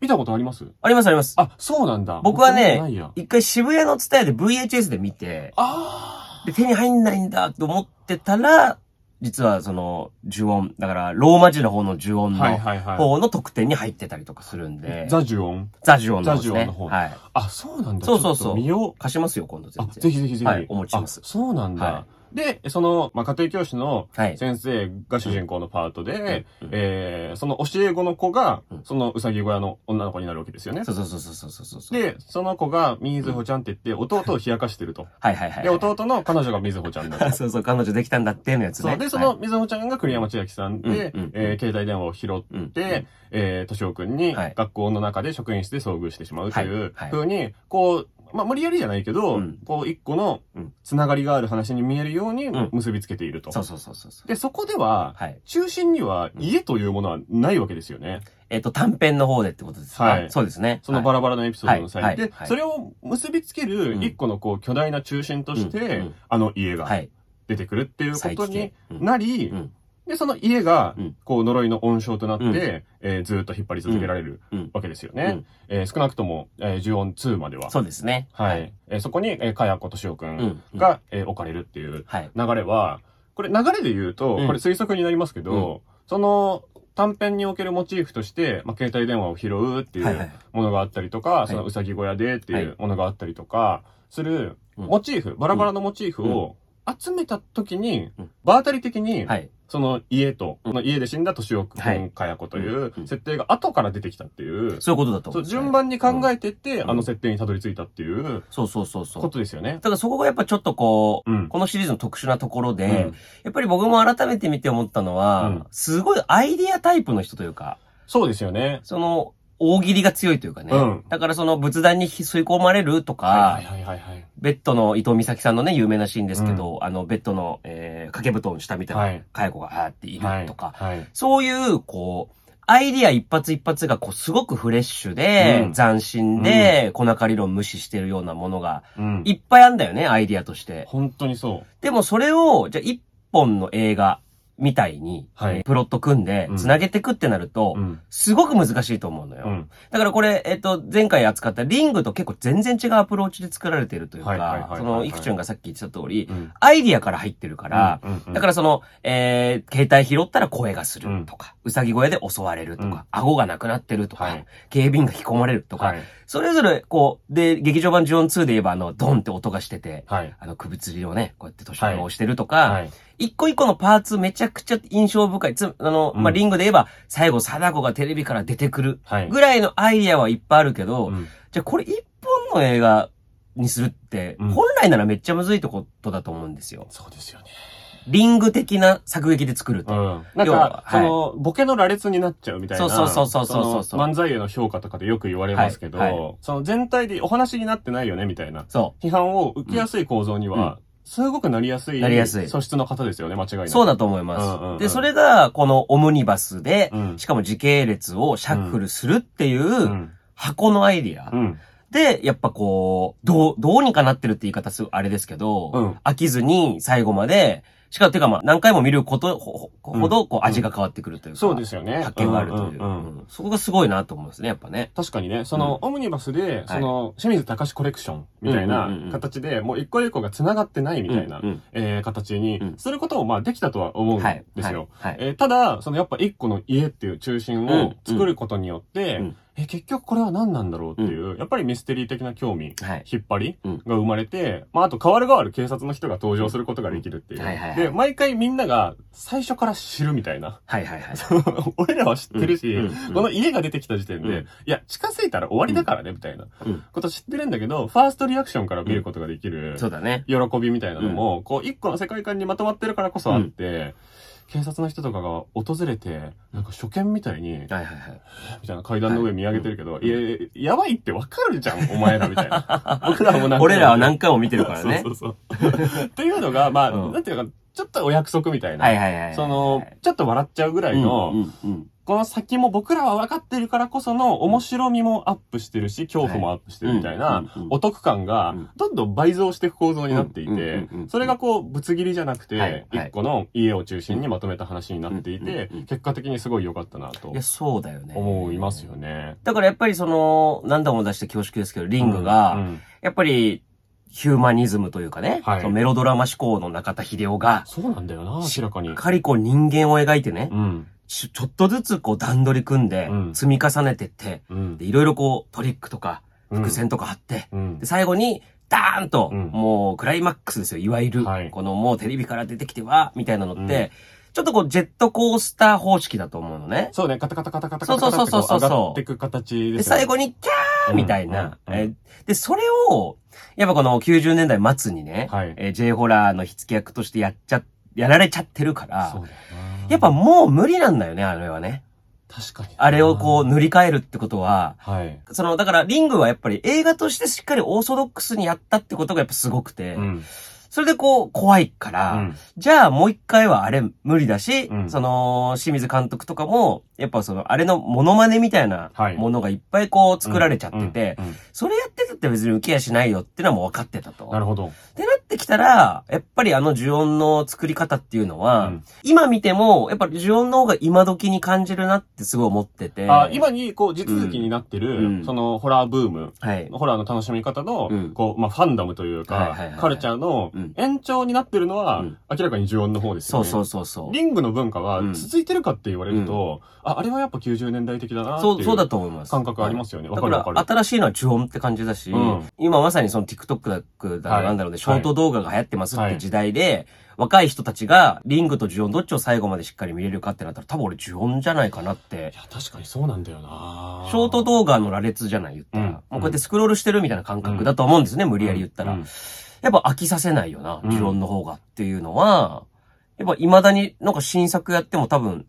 [SPEAKER 1] 見たことあります？
[SPEAKER 2] ありますあります。
[SPEAKER 1] あ、そうなんだ。
[SPEAKER 2] 僕はね。一回渋谷のツタヤで VHS で見て、
[SPEAKER 1] あ
[SPEAKER 2] で、手に入んないんだと思ってたら、実はその、呪音、だから、ローマ字の方の呪
[SPEAKER 1] あ。
[SPEAKER 2] 音の
[SPEAKER 1] はいはいはい。
[SPEAKER 2] 方の特典に入ってたりとかするんで、
[SPEAKER 1] ザ・ジュオン？
[SPEAKER 2] ザ呪音の方ですね。
[SPEAKER 1] ザ呪音の方
[SPEAKER 2] はい。
[SPEAKER 1] あ、そうなんだ。
[SPEAKER 2] そうそうそう
[SPEAKER 1] ちょっと見よう。
[SPEAKER 2] 貸しますよ、今度全
[SPEAKER 1] あ、
[SPEAKER 2] 然。
[SPEAKER 1] ぜひぜひぜひ。
[SPEAKER 2] はいお持ちします
[SPEAKER 1] あそうなんだ。
[SPEAKER 2] は
[SPEAKER 1] で、その、まあ、家庭教師の
[SPEAKER 2] はい。
[SPEAKER 1] 先生が主人公のパートで、
[SPEAKER 2] うん
[SPEAKER 1] えー、その教え子の子が
[SPEAKER 2] うん、
[SPEAKER 1] そのうさぎ小屋の女の子になるわけですよね。
[SPEAKER 2] そうそうそうそうそうそう。
[SPEAKER 1] で、その子が、みずほちゃんって言って、弟を冷やかしてると。
[SPEAKER 2] はいはいはい。
[SPEAKER 1] で、弟の彼女がみずほちゃんだと。
[SPEAKER 2] そうそう、彼女できたんだってのやつね。
[SPEAKER 1] そう。で、その、みずほちゃんが栗山千明さんで
[SPEAKER 2] うんうん、
[SPEAKER 1] えー携帯電話を拾って、えー、としおくんに
[SPEAKER 2] はい
[SPEAKER 1] 学校の中で職員室で遭遇してしまうという
[SPEAKER 2] はいはい
[SPEAKER 1] 風に、こう、まあ、無理やりじゃないけど
[SPEAKER 2] うん、
[SPEAKER 1] こう、一個の
[SPEAKER 2] うん。
[SPEAKER 1] つながりがある話に見えるように
[SPEAKER 2] うん。
[SPEAKER 1] 結びつけていると。
[SPEAKER 2] そうそうそうそうそう。
[SPEAKER 1] で、そこでは、
[SPEAKER 2] はい。
[SPEAKER 1] 中心には家というものはないわけですよね。
[SPEAKER 2] えっと、短編の方でってことですか？
[SPEAKER 1] はい。
[SPEAKER 2] そうですね。
[SPEAKER 1] そのバ
[SPEAKER 2] ラ
[SPEAKER 1] ラバラのエピソードの際で。
[SPEAKER 2] はい。はい。は、い。
[SPEAKER 1] それを結びつける一個のこう巨大な中心として
[SPEAKER 2] ん、
[SPEAKER 1] あの家が
[SPEAKER 2] はい。
[SPEAKER 1] 出てくるっていうことに
[SPEAKER 2] うん。
[SPEAKER 1] なり
[SPEAKER 2] う、ん。
[SPEAKER 1] で、その家が
[SPEAKER 2] うん、
[SPEAKER 1] こう呪いの温床となっ
[SPEAKER 2] うん
[SPEAKER 1] て、えーずーっと引っ張り続けられる
[SPEAKER 2] うん。
[SPEAKER 1] わけですよね
[SPEAKER 2] うん。
[SPEAKER 1] えー少なくとも、えー、呪音2までは。
[SPEAKER 2] そうですね。
[SPEAKER 1] はい。えーそこに、えー、かやことしおく
[SPEAKER 2] うん
[SPEAKER 1] んが、えー置かれるっていう
[SPEAKER 2] はい。
[SPEAKER 1] 流れは、これ流れで言うと、
[SPEAKER 2] うん
[SPEAKER 1] これ推測になりますけど、その短編におけるモチーフとして、まあ、携帯電話を拾うってい
[SPEAKER 2] はいはいう
[SPEAKER 1] ものがあったりとか、
[SPEAKER 2] い
[SPEAKER 1] そのうさぎ小屋でってい
[SPEAKER 2] はいう
[SPEAKER 1] ものがあったりとか、する
[SPEAKER 2] うん
[SPEAKER 1] モチーフ、バラバラのモチーフを集めた時に
[SPEAKER 2] うん、
[SPEAKER 1] 場当たり的に、
[SPEAKER 2] はい。
[SPEAKER 1] その家と、この家で死んだ年岡
[SPEAKER 2] はい
[SPEAKER 1] 君かや子という
[SPEAKER 2] うん
[SPEAKER 1] 設定が後から出てきたっていう、
[SPEAKER 2] そういうことだと思う。
[SPEAKER 1] 順番に考えてって、
[SPEAKER 2] うん
[SPEAKER 1] あの設定にたどり着いたっていう
[SPEAKER 2] そうそうそうそう。
[SPEAKER 1] ことですよね。
[SPEAKER 2] だからそこがやっぱちょっとこう、
[SPEAKER 1] うん。
[SPEAKER 2] このシリーズの特殊なところで、
[SPEAKER 1] うん
[SPEAKER 2] やっぱり僕も改めて見て思ったのは、
[SPEAKER 1] うん
[SPEAKER 2] すごいアイディアタイプの人というか、
[SPEAKER 1] そうですよね。
[SPEAKER 2] その、大喜利が強いというかね。
[SPEAKER 1] うん
[SPEAKER 2] だからその仏壇に吸い込まれるとか、
[SPEAKER 1] はいはいはいはい。
[SPEAKER 2] ベッドの伊藤美咲さんのね、有名なシーンですけど、あの、ベッドの、えー、掛け布団下みたいな、
[SPEAKER 1] はい
[SPEAKER 2] かや子があーっている
[SPEAKER 1] はい。
[SPEAKER 2] とか、
[SPEAKER 1] はい。
[SPEAKER 2] そういう、こう、アイディア一発一発がこうすごくフレッシュで、
[SPEAKER 1] うん
[SPEAKER 2] 斬新で、粉か理論無視してるようなものが
[SPEAKER 1] うん。
[SPEAKER 2] いっぱいあんだよね、アイディアとして。
[SPEAKER 1] 本当にそ
[SPEAKER 2] でもそれを、じゃあ一本の映画みたいに、
[SPEAKER 1] はい
[SPEAKER 2] えープロット組んで
[SPEAKER 1] うん
[SPEAKER 2] 繋げてくってなると、
[SPEAKER 1] う。うん。
[SPEAKER 2] すごく難しいと思うのよ。
[SPEAKER 1] うん。
[SPEAKER 2] だからこれ、えっ、と、前回扱ったリングと結構全然違うアプローチで作られてるというか、その、いくちゅんがさっき言ってた通り、
[SPEAKER 1] うん。
[SPEAKER 2] アイディアから入ってるから、だからその、えー、携帯拾ったら声がするとか、うさぎ小屋で襲われるとか、
[SPEAKER 1] うん
[SPEAKER 2] 顎がなくなってるとか、
[SPEAKER 1] はい
[SPEAKER 2] 警備員が引き込まれるとか、
[SPEAKER 1] はい。
[SPEAKER 2] それぞれ、こう、で、劇場版ジオン2で言えば、あの、ドンって音がしてて、
[SPEAKER 1] はい。
[SPEAKER 2] あの、首吊りをね、こうやって年を押してるとか、
[SPEAKER 1] はい。
[SPEAKER 2] 一個一個のパーツめちゃくちゃ印象深い。つ、あの、
[SPEAKER 1] うん
[SPEAKER 2] まあ、リングで言えば、最後、貞子がテレビから出てくる
[SPEAKER 1] はい。
[SPEAKER 2] ぐらいのアイディアはいっぱいあるけど、
[SPEAKER 1] うん
[SPEAKER 2] じゃあこれ一本の映画にするって、
[SPEAKER 1] うん
[SPEAKER 2] 本来ならめっちゃむずいってことだと思うんですよ。
[SPEAKER 1] そうですよね。
[SPEAKER 2] リング的な作劇で作ると。
[SPEAKER 1] うん。なんか、その、ボケの羅列になっちゃうみたいな。
[SPEAKER 2] そうそうそうそうそうそう
[SPEAKER 1] の漫才への評価とかでよく言われますけど、
[SPEAKER 2] はいはい
[SPEAKER 1] その全体でお話になってないよね、みたいな。
[SPEAKER 2] そ
[SPEAKER 1] 批判を受けやすい構造には、すごくなりやすい。
[SPEAKER 2] なりやすい
[SPEAKER 1] 素質の方ですよね、間違いな
[SPEAKER 2] う。
[SPEAKER 1] く。
[SPEAKER 2] そうだと思います。
[SPEAKER 1] うんうんうん
[SPEAKER 2] で、それが、このオムニバスで、
[SPEAKER 1] うん
[SPEAKER 2] しかも時系列をシャッフルするっていう
[SPEAKER 1] うん。
[SPEAKER 2] 箱のアイディア。
[SPEAKER 1] うん。
[SPEAKER 2] で、やっぱこう、どう、どうにかなってるって言い方するあれですけど、
[SPEAKER 1] うん
[SPEAKER 2] 飽きずに最後まで、しかも、てかまあ、何回も見ることほほほど、こう、味が変わってくるというか、
[SPEAKER 1] そうですよね。
[SPEAKER 2] 発見があるという。
[SPEAKER 1] うん
[SPEAKER 2] そこがすごいなと思うんですね、やっぱね。
[SPEAKER 1] 確かにね、その、オムニバスで、その、清水隆コレクションみたいな形で、もう一個一個が繋がってないみたいな
[SPEAKER 2] う
[SPEAKER 1] えー形に
[SPEAKER 2] うん。
[SPEAKER 1] することも、まあ、できたとは思うん
[SPEAKER 2] はい。
[SPEAKER 1] ですよ。
[SPEAKER 2] は
[SPEAKER 1] えーただ、そのやっぱ一個の家っていう中心を作ることによって、
[SPEAKER 2] うん
[SPEAKER 1] えー結局これは何なんだろうっていう、やっぱりミステリー的な興味、
[SPEAKER 2] はい。
[SPEAKER 1] 引っ張り
[SPEAKER 2] うん
[SPEAKER 1] が生まれて、まああと変わる変わる警察の人が登場することができるっていう。
[SPEAKER 2] うんはいはいはい
[SPEAKER 1] で、毎回みんなが最初から知るみたいな。
[SPEAKER 2] はいはいはい。
[SPEAKER 1] 俺らは知ってるし、
[SPEAKER 2] うんうん
[SPEAKER 1] この家が出てきた時点で、
[SPEAKER 2] うん
[SPEAKER 1] いや、近づいたら終わりだからね、みたいな
[SPEAKER 2] うん
[SPEAKER 1] こと知ってるんだけど、ファーストリアクションから見ることができる、
[SPEAKER 2] そうだね。
[SPEAKER 1] 喜びみたいなのも、こう、一個の世界観にまとまってるからこそあって、警察の人とかが訪れて、なんか初見みたいに、
[SPEAKER 2] はいはいはい。
[SPEAKER 1] みたいな階段の上見上げてるけど、いや、やばいってわかるじゃん、お前らみたいな。僕らもなんか。
[SPEAKER 2] 俺らは何回も見てるからね
[SPEAKER 1] そ。うそうそう。っていうのが、まあ、
[SPEAKER 2] うん
[SPEAKER 1] なんていうか、ちょっとお約束みたいな。
[SPEAKER 2] はいはいはい。
[SPEAKER 1] その、ちょっと笑っちゃうぐらいの、
[SPEAKER 2] うんうんうん
[SPEAKER 1] この先も僕らは分かってるからこその面白みもアップしてるし、恐怖もアップしてるみたいなお得感が
[SPEAKER 2] うん
[SPEAKER 1] どんどん倍増していく構造になってい
[SPEAKER 2] うん
[SPEAKER 1] てそれがこうぶつ切りじゃなくて、
[SPEAKER 2] い
[SPEAKER 1] 一個の家を中心にまとめた話になってい
[SPEAKER 2] うん
[SPEAKER 1] て結果的にすごい良かったなと
[SPEAKER 2] いや、そうだよね。
[SPEAKER 1] 思いますよね。
[SPEAKER 2] だからやっぱりその、何度も出して恐縮ですけど、リングが、
[SPEAKER 1] うん
[SPEAKER 2] やっぱり、ヒューマニズムというかね、
[SPEAKER 1] はい
[SPEAKER 2] メロドラマ思考の中田秀夫が、
[SPEAKER 1] そうなんだよな、明らかに
[SPEAKER 2] しっ。かりこう人間を描いてね、
[SPEAKER 1] うん。
[SPEAKER 2] ちょっとずつこう段取り組んで
[SPEAKER 1] う、ん
[SPEAKER 2] 積み重ねてって、いろいろこうトリックとか、
[SPEAKER 1] うん
[SPEAKER 2] 伏線とか貼って、
[SPEAKER 1] うん
[SPEAKER 2] で、。最後に、ダーンと、
[SPEAKER 1] うん
[SPEAKER 2] もうクライマックスですよ。いわゆる、
[SPEAKER 1] はい
[SPEAKER 2] このもうテレビから出てきては、みたいなのって、
[SPEAKER 1] うん
[SPEAKER 2] ちょっとこうジェットコースター方式だと思うのね。
[SPEAKER 1] そうね、カタカタカタカタカタカタ
[SPEAKER 2] そうそうそうそう
[SPEAKER 1] ってこ上がっていく形
[SPEAKER 2] で、
[SPEAKER 1] ですよね
[SPEAKER 2] 最後に、キャーみたいな、
[SPEAKER 1] うんうん
[SPEAKER 2] えで、それを、やっぱこの90年代末にね、
[SPEAKER 1] はい
[SPEAKER 2] えー J ホラーの火付け役としてやっちゃ、やられちゃってるから
[SPEAKER 1] そう、だよな
[SPEAKER 2] やっぱもう無理なんだよね、あれはね。
[SPEAKER 1] 確かに。
[SPEAKER 2] あれをこう塗り替えるってことは、
[SPEAKER 1] はい。
[SPEAKER 2] その、だからリングはやっぱり映画としてしっかりオーソドックスにやったってことがやっぱすごくて、
[SPEAKER 1] うん。
[SPEAKER 2] それでこう怖いから、
[SPEAKER 1] うん
[SPEAKER 2] じゃあもう一回はあれ無理だし、
[SPEAKER 1] うん
[SPEAKER 2] その、清水監督とかも、やっぱその、あれのモノマネみたいな
[SPEAKER 1] はい
[SPEAKER 2] ものがいっぱいこう作られちゃってて、それやってたって別に受けやしないよってのはもう分かってたと。
[SPEAKER 1] なるほど。
[SPEAKER 2] なってきたら、やっぱりあの呪音の作り方っていうのは、
[SPEAKER 1] うん
[SPEAKER 2] 今見ても、やっぱり呪音の方が今時に感じるなってすごい思ってて。
[SPEAKER 1] あ、今に、こう、地続きになってる、
[SPEAKER 2] うん
[SPEAKER 1] その、ホラーブーム、
[SPEAKER 2] はい。
[SPEAKER 1] ホラーの楽しみ方の、
[SPEAKER 2] うん
[SPEAKER 1] こう、まあ、ファンダムというか、
[SPEAKER 2] はいはいはいはい
[SPEAKER 1] カルチャーの
[SPEAKER 2] うん
[SPEAKER 1] 延長になってるのは、
[SPEAKER 2] うん
[SPEAKER 1] 明らかに呪音の方ですよね。
[SPEAKER 2] そうそうそうそう。
[SPEAKER 1] リングの文化は
[SPEAKER 2] うん
[SPEAKER 1] 続いてるかって言われると、あ、あれはやっぱ90年代的だなってい
[SPEAKER 2] そう、そうだと思います。
[SPEAKER 1] 感覚ありますよね。わ
[SPEAKER 2] だか、
[SPEAKER 1] かるわからる。
[SPEAKER 2] 新しいのは呪音って感じだし、
[SPEAKER 1] うん
[SPEAKER 2] 今まさにその TikTok だ
[SPEAKER 1] はい
[SPEAKER 2] なんだろうね、ショート動画が流行ってますっ
[SPEAKER 1] はい。
[SPEAKER 2] て時代で、若い人たちがリングと呪音どっちを最後までしっかり見れるかってなったら多分俺呪音じゃないかなって。
[SPEAKER 1] い。や、確かにそうなんだよな。
[SPEAKER 2] ショート動画の羅列じゃない言ったら、
[SPEAKER 1] うん。
[SPEAKER 2] もうこうやってスクロールしてるみたいな感覚だと思うんですね、無理やり言ったら。
[SPEAKER 1] うん。
[SPEAKER 2] やっぱ飽きさせないよな、
[SPEAKER 1] うん。
[SPEAKER 2] 呪音の方がっていうのは、やっぱ未だになんか新作やっても多分、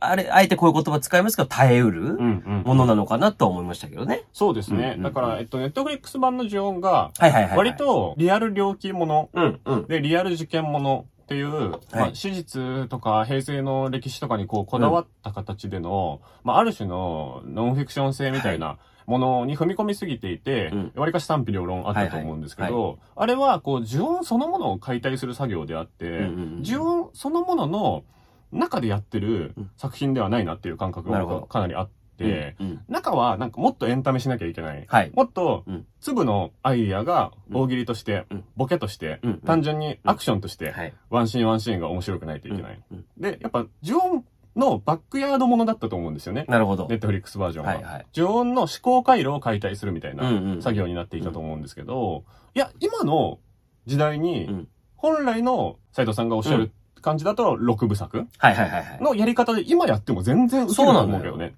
[SPEAKER 2] あれ、あえてこういう言葉使いますけど耐えうる
[SPEAKER 1] うんうん
[SPEAKER 2] ものなのかなとは思いましたけどね。
[SPEAKER 1] そうですね。
[SPEAKER 2] うん
[SPEAKER 1] だから、えっと、ネットフリックス版の呪音が、
[SPEAKER 2] はいはいはい、はい。
[SPEAKER 1] 割、とリアル猟奇もの
[SPEAKER 2] うん、うん。
[SPEAKER 1] で、リアル事件ものっていう、まあ、史実とか平成の歴史とかにこう、こだわった形での、まあ、ある種のノンフィクション性みたいなものに踏み込みすぎていて
[SPEAKER 2] うん、
[SPEAKER 1] わりかし賛否両論あったと思うんですけ
[SPEAKER 2] はい
[SPEAKER 1] ど、あれは、こう、呪音そのものを解体する作業であって
[SPEAKER 2] うんうんうん、
[SPEAKER 1] 呪音そのものの中でやってる作品ではないなっていう感覚がかなりあって、中はなんかもっとエンタメしなきゃいけない。
[SPEAKER 2] はい。
[SPEAKER 1] もっと
[SPEAKER 2] うん、
[SPEAKER 1] 粒のアイディアが大喜利として
[SPEAKER 2] うん、
[SPEAKER 1] ボケとして
[SPEAKER 2] うん、
[SPEAKER 1] 単純にアクションとして、
[SPEAKER 2] はい。
[SPEAKER 1] ワンシーンワンシーンが面白くないといけない。
[SPEAKER 2] うん
[SPEAKER 1] で、やっぱ、呪音のバックヤードものだったと思うんですよね。
[SPEAKER 2] なるほど
[SPEAKER 1] ネ。ットフリックスバージョンは。
[SPEAKER 2] はいはい。
[SPEAKER 1] 呪音の思考回路を解体するみたいなん作業になっていたと思うんですけど、いや、今の時代
[SPEAKER 2] う
[SPEAKER 1] に
[SPEAKER 2] ん、
[SPEAKER 1] 本来の斉藤さんがおっしゃる感じだと、6部作？
[SPEAKER 2] はいはいはいはい。
[SPEAKER 1] のやり方で今やっても全然受けると思うけどね。っ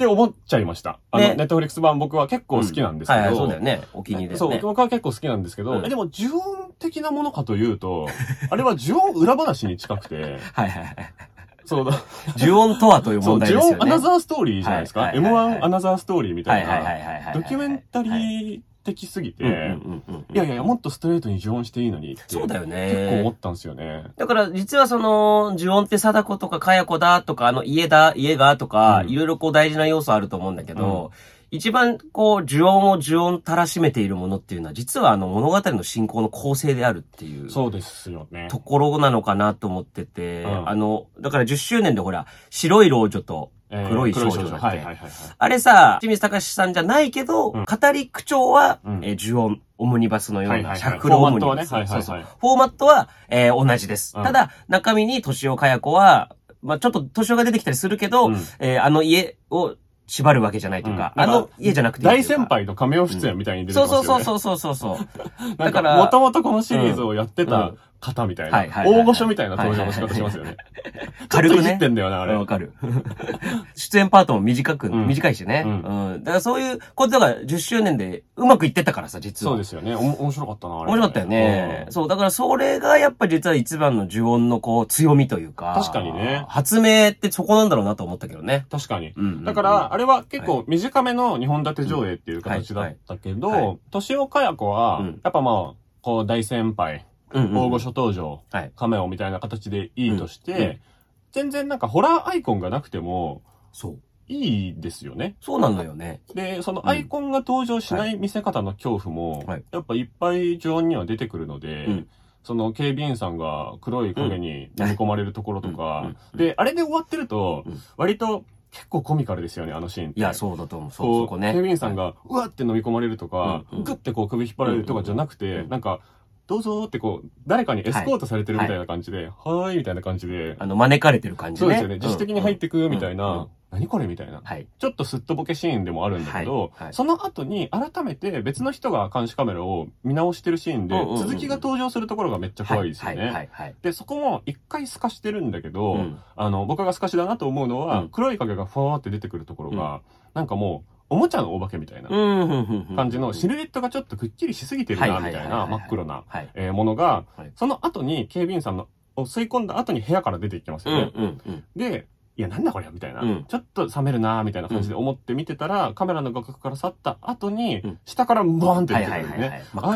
[SPEAKER 1] て思っちゃいました。あの、
[SPEAKER 2] ね
[SPEAKER 1] ネットフリックス版僕は結構好きなんですけど。
[SPEAKER 2] はいはい、そうだよね。お気に入りです
[SPEAKER 1] そう、
[SPEAKER 2] ね。
[SPEAKER 1] 僕は結構好きなんですけど、
[SPEAKER 2] う
[SPEAKER 1] でも、呪音的なものかというと、あれは呪音裏話に近くて、
[SPEAKER 2] はいはいはい。
[SPEAKER 1] そうだ、
[SPEAKER 2] 呪音とはという
[SPEAKER 1] そう、
[SPEAKER 2] 問題ですよね。
[SPEAKER 1] 呪音アナザーストーリーじゃないですか？
[SPEAKER 2] はいはいはいはい
[SPEAKER 1] M1 アナザーストーリーみたい
[SPEAKER 2] はいはいはい
[SPEAKER 1] な、
[SPEAKER 2] はいはい。
[SPEAKER 1] ドキュメンタリー的すぎて、
[SPEAKER 2] うんうんうんうん
[SPEAKER 1] いやいやもっとストレートに呪音していいのに。
[SPEAKER 2] そうだよね。
[SPEAKER 1] 結構思ったんですよね。
[SPEAKER 2] だから、実はその、呪音って貞子とかかや子だとか、あの、家だ、家がとか、
[SPEAKER 1] うん
[SPEAKER 2] いろいろこう大事な要素あると思うんだけど、一番こう、呪音を呪音たらしめているものっていうのは、実はあの、物語の進行の構成であるっていう。
[SPEAKER 1] そうですよね。
[SPEAKER 2] ところなのかなと思ってて、
[SPEAKER 1] うん
[SPEAKER 2] あの、だから10周年でほら、白い老女と
[SPEAKER 1] えー
[SPEAKER 2] 黒い少女だって。
[SPEAKER 1] はいはいはいはい。
[SPEAKER 2] あれさ、清水隆さんじゃないけど、
[SPEAKER 1] うん。
[SPEAKER 2] 語り口調は、
[SPEAKER 1] うん。
[SPEAKER 2] えー呪音、オムニバスのような、
[SPEAKER 1] はいは
[SPEAKER 2] オムニバス。
[SPEAKER 1] フォーマットは
[SPEAKER 2] そうそう。フォーマットは、えー同じです。
[SPEAKER 1] うん。
[SPEAKER 2] ただ、中身に年岡や子は、まあちょっと年岡が出てきたりするけど、
[SPEAKER 1] うん。
[SPEAKER 2] えーあの家を縛るわけじゃないというか、
[SPEAKER 1] うん。
[SPEAKER 2] あの家じゃなくて
[SPEAKER 1] 大先輩のカメオ出演みたいに出て
[SPEAKER 2] そう
[SPEAKER 1] ますよね。
[SPEAKER 2] そうそうそうそうそう だから
[SPEAKER 1] もともとこのシリーズをやってた
[SPEAKER 2] うん
[SPEAKER 1] 方みたいな、
[SPEAKER 2] はいはいはいはい
[SPEAKER 1] 大御所みたいな登場の仕方しますよね。
[SPEAKER 2] 軽くね
[SPEAKER 1] ちょっといじってんだよな、あれ。
[SPEAKER 2] わかる。出演パートも短く、
[SPEAKER 1] うん
[SPEAKER 2] 短いしね。
[SPEAKER 1] う
[SPEAKER 2] うん。だからそういうことが10周年でうまくいってたからさ、実は。
[SPEAKER 1] そうですよね。おも面白かったな、あれ。
[SPEAKER 2] 面白かったよね。
[SPEAKER 1] うん
[SPEAKER 2] そう、だからそれがやっぱ実は一番の呪音のこう強みというか。
[SPEAKER 1] 確かにね
[SPEAKER 2] 発明ってそこなんだろうなと思ったけどね。
[SPEAKER 1] 確かに。
[SPEAKER 2] うんうんうん
[SPEAKER 1] だから、あれは結構短めの2本立て上映っていう形だったけ
[SPEAKER 2] はいはいは
[SPEAKER 1] ど、年岡や子は
[SPEAKER 2] うん、
[SPEAKER 1] やっぱまあ、こう大先輩、
[SPEAKER 2] うんうん
[SPEAKER 1] 大御所登場、
[SPEAKER 2] はい。
[SPEAKER 1] カメオみたいな形でいいとし
[SPEAKER 2] うんうん
[SPEAKER 1] て、全然なんかホラーアイコンがなくても
[SPEAKER 2] そう。
[SPEAKER 1] いいですよね。
[SPEAKER 2] そうなんだよね。
[SPEAKER 1] で、そのアイコンが登場しない見せ方の恐怖も
[SPEAKER 2] はい、
[SPEAKER 1] やっぱいっぱい常温には出てくるので、
[SPEAKER 2] うん
[SPEAKER 1] その警備員さんが黒い影に飲み込まれるところと
[SPEAKER 2] うん
[SPEAKER 1] か
[SPEAKER 2] うん、
[SPEAKER 1] で、あれで終わってると
[SPEAKER 2] うん、
[SPEAKER 1] 割と結構コミカルですよね、あのシーンって。
[SPEAKER 2] いや、そうだと思う。そう、
[SPEAKER 1] こ、
[SPEAKER 2] そうこね。
[SPEAKER 1] 警備員さんが、うわって飲み込まれるとか、
[SPEAKER 2] うんうん
[SPEAKER 1] グッてこう首引っ張られるとかじゃなくて、
[SPEAKER 2] うん
[SPEAKER 1] なんか、どうぞってこう、誰かにエスコートされてるみたいな感じで、はーい、みたいな感じで、
[SPEAKER 2] あの、招かれてる感じね。
[SPEAKER 1] そうですよね、自主的に入ってくみたい
[SPEAKER 2] うん。うん。
[SPEAKER 1] な、何これみたいな。
[SPEAKER 2] はい。
[SPEAKER 1] ちょっとすっとぼけシーンでもあるんだけど、
[SPEAKER 2] はい。はい。
[SPEAKER 1] その後に改めて別の人が監視カメラを見直してるシーンで、
[SPEAKER 2] うんうんうん。
[SPEAKER 1] 続きが登場するところがめっちゃ怖いですよね。
[SPEAKER 2] はい、はい、はい。
[SPEAKER 1] で、そこも一回透かしてるんだけど、
[SPEAKER 2] うん。
[SPEAKER 1] あの、僕が透かしだなと思うのは、
[SPEAKER 2] うん。
[SPEAKER 1] 黒い影がファーって出てくるところが、なんかもう、おもちゃのお化けみたいな。感じのシルエットがちょっとくっきりしすぎてるな、みたいな真っ黒な、ものが
[SPEAKER 2] はい、
[SPEAKER 1] その後に警備員さんのを吸い込んだ後に部屋から出ていきます
[SPEAKER 2] うん、
[SPEAKER 1] よね。で、いや、なんだこれみたいな、
[SPEAKER 2] うん。
[SPEAKER 1] ちょっと冷めるなみたいな感じで思って見てたら、カメラの画角から去った後に、
[SPEAKER 2] うん。
[SPEAKER 1] 下からバーンって
[SPEAKER 2] はい、
[SPEAKER 1] 出てくるんですね。あ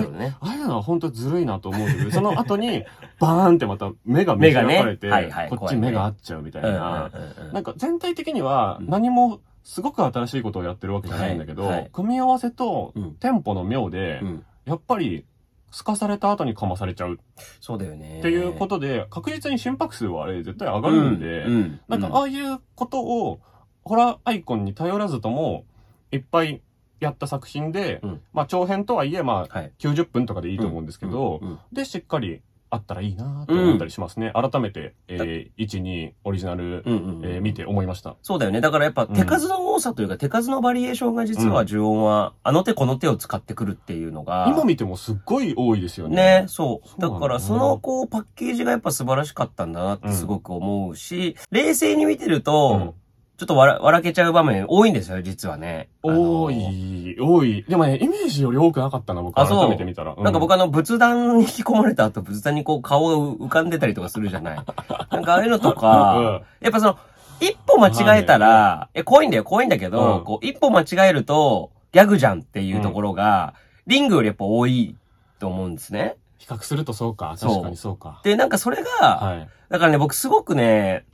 [SPEAKER 1] あいうのは本当ずるいなと思うけど、その後に、バーンってまた目が見開かれて、
[SPEAKER 2] はいはい。
[SPEAKER 1] こっち目が合っちゃうみたいな。
[SPEAKER 2] うん。
[SPEAKER 1] なんか全体的には
[SPEAKER 2] うん。
[SPEAKER 1] 何もすごく新しいことをやってるわけじゃないんだけど、
[SPEAKER 2] はいはい
[SPEAKER 1] 組み合わせと
[SPEAKER 2] うん
[SPEAKER 1] テンポの妙で、
[SPEAKER 2] うん。
[SPEAKER 1] やっぱり透かされた後にかまされちゃう
[SPEAKER 2] そうだよね。
[SPEAKER 1] っていうことで、確実に心拍数はあれ絶対上がるんで、
[SPEAKER 2] うん。
[SPEAKER 1] なんかああいうことをホラーアイコンに頼らずともいっぱいやった作品で、
[SPEAKER 2] うん
[SPEAKER 1] まあ長編とはいえまあ
[SPEAKER 2] はい。
[SPEAKER 1] 90分とかでいいと思うんですけど、
[SPEAKER 2] うん、
[SPEAKER 1] でしっかりあったらいいなと思ったりしますね。改めて、えー、1、2オリジナル、
[SPEAKER 2] うん、うん。
[SPEAKER 1] えー見て思いました。
[SPEAKER 2] そうだよね。だからやっぱ手数の多さというか、手数のバリエーションが実は呪音は、あの手この手を使ってくるっていうのが。
[SPEAKER 1] 今見てもすっごい多いですよね。
[SPEAKER 2] ね、そう。
[SPEAKER 1] そうだ
[SPEAKER 2] だから、その、こう、パッケージがやっぱ素晴らしかったんだなってすごく思うし、冷静に見てると、
[SPEAKER 1] うん
[SPEAKER 2] ちょっと笑笑けちゃう場面多いんですよ、実はね。
[SPEAKER 1] 多。い、多い。でもね、イメージより多くなかったな、僕
[SPEAKER 2] あそう
[SPEAKER 1] 改めて見たら。う
[SPEAKER 2] なんか僕あの、仏壇に引き込まれた後、仏壇にこう、顔が浮かんでたりとかするじゃない。なんかああいうのとか、やっぱその、一歩間違えたら、え、怖いんだよ、怖いんだけど、
[SPEAKER 1] うん
[SPEAKER 2] こう、一歩間違えると、ギャグじゃんっていうところが、リングよりやっぱ多いと思うんですね。
[SPEAKER 1] 比較するとそうか。
[SPEAKER 2] そう
[SPEAKER 1] 確かにそうか。
[SPEAKER 2] で、なんかそれが、
[SPEAKER 1] はい。
[SPEAKER 2] だからね、僕すごくね、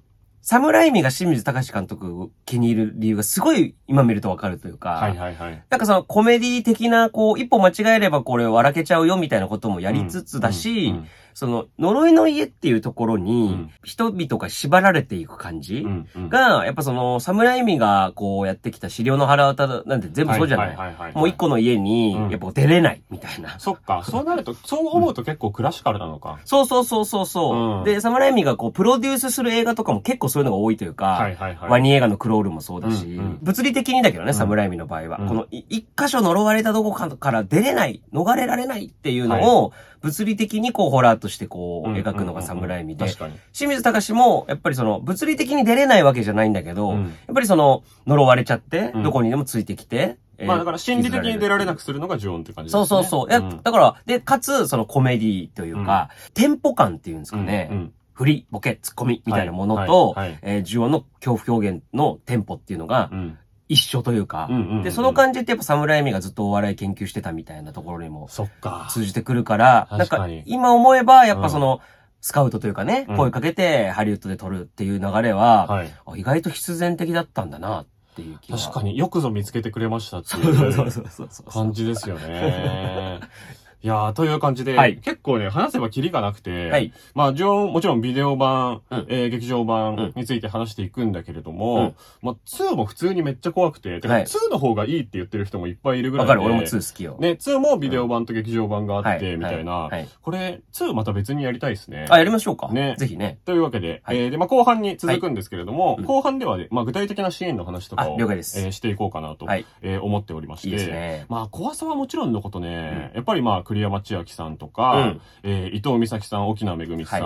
[SPEAKER 2] サムライミが清水隆監督気に入る理由がすごい今見るとわかるというか、
[SPEAKER 1] はいはいはい。
[SPEAKER 2] なんかそのコメディ的な、こう、一歩間違えればこれ笑けちゃうよみたいなこともやりつつだし、
[SPEAKER 1] うん
[SPEAKER 2] その、呪いの家っていうところ
[SPEAKER 1] う
[SPEAKER 2] に
[SPEAKER 1] ん、
[SPEAKER 2] 人々が縛られていく感じ、が、やっぱその、サムライミがこうやってきた資料の腹渡なんて全部そうじゃない,、もう一個の家に
[SPEAKER 1] うん、
[SPEAKER 2] やっぱ出れないみたいな。
[SPEAKER 1] そっか。そうなると、そう思うと結構クラシカルなのか。
[SPEAKER 2] そうそうそうそうで、サムライミがこう、プロデュースする映画とかも結構そういうのが多いというか。ワニ映画のクロールもそうだし、物理的にだけどね、
[SPEAKER 1] ん。
[SPEAKER 2] サムライミの場合は。
[SPEAKER 1] うん。
[SPEAKER 2] このい一箇所呪われたどこかから出れない、逃れられないっていうのを、物理的にこうホラーとしてこう
[SPEAKER 1] うん
[SPEAKER 2] 描くのがサムライミで。清水隆も、やっぱりその、物理的に出れないわけじゃないんだけど、
[SPEAKER 1] うん。
[SPEAKER 2] やっぱりその、呪われちゃって、
[SPEAKER 1] うん。
[SPEAKER 2] どこにでもついてきて、えー
[SPEAKER 1] まあだから心理的に出られな
[SPEAKER 2] く
[SPEAKER 1] くするのが呪音って感じですね。
[SPEAKER 2] そうそうそう。いや、
[SPEAKER 1] ん。
[SPEAKER 2] だから、で、かつ、そのコメディというか、テンポ感っていうんですかね、
[SPEAKER 1] うんうん。
[SPEAKER 2] 振り、ボケ、ツッコミみたいなものと、
[SPEAKER 1] はいはいはい。
[SPEAKER 2] えー呪音の恐怖表現のテンポっていうのが
[SPEAKER 1] うん。
[SPEAKER 2] 一緒というか、
[SPEAKER 1] うんうんうんうん
[SPEAKER 2] で、その感じってやっぱ侍味がずっとお笑い研究してたみたいなところにも
[SPEAKER 1] そっか。
[SPEAKER 2] 通じてくるから、なんか今思えば、やっぱその、スカウトというかね、
[SPEAKER 1] うん
[SPEAKER 2] 声かけてハリウッドで撮るっていう流れは、
[SPEAKER 1] はい。
[SPEAKER 2] あ意外と必然的だったんだなっていう気が。
[SPEAKER 1] 確かによくぞ見つけてくれましたって
[SPEAKER 2] そ
[SPEAKER 1] いう。感じですよね。いやー、という感じで、
[SPEAKER 2] はい。
[SPEAKER 1] 結構ね、話せばキリがなくて、
[SPEAKER 2] はい。
[SPEAKER 1] まあ、上もちろんビデオ版、
[SPEAKER 2] うん。
[SPEAKER 1] えー劇場版について話していくんだけれども、
[SPEAKER 2] うん。
[SPEAKER 1] まあ、2も普通にめっちゃ怖くて、てか
[SPEAKER 2] はい。
[SPEAKER 1] 2の方がいいって言ってる人もいっぱいいるぐらいで。
[SPEAKER 2] わかる、俺も2好きよ。
[SPEAKER 1] ね、2もビデオ版と劇場版があって、
[SPEAKER 2] はい。
[SPEAKER 1] みたいな、これ、2また別にやりたいですね。
[SPEAKER 2] あ、やりましょうか。
[SPEAKER 1] ね。
[SPEAKER 2] ぜひね。
[SPEAKER 1] というわけで、
[SPEAKER 2] はい。
[SPEAKER 1] えーで、まあ、後半に続くんですけれども、
[SPEAKER 2] うん。
[SPEAKER 1] 後半ではね、まあ、具体的なシーンの話とかを、
[SPEAKER 2] あ了解です。
[SPEAKER 1] えーしていこうかなと、
[SPEAKER 2] はい。
[SPEAKER 1] えー思っておりまして、
[SPEAKER 2] いいですね。
[SPEAKER 1] まあ、怖さはもちろんのことね、やっぱりまあ、栗山千明さんとか、
[SPEAKER 2] うん
[SPEAKER 1] えー伊藤美咲さん、沖縄めぐみさん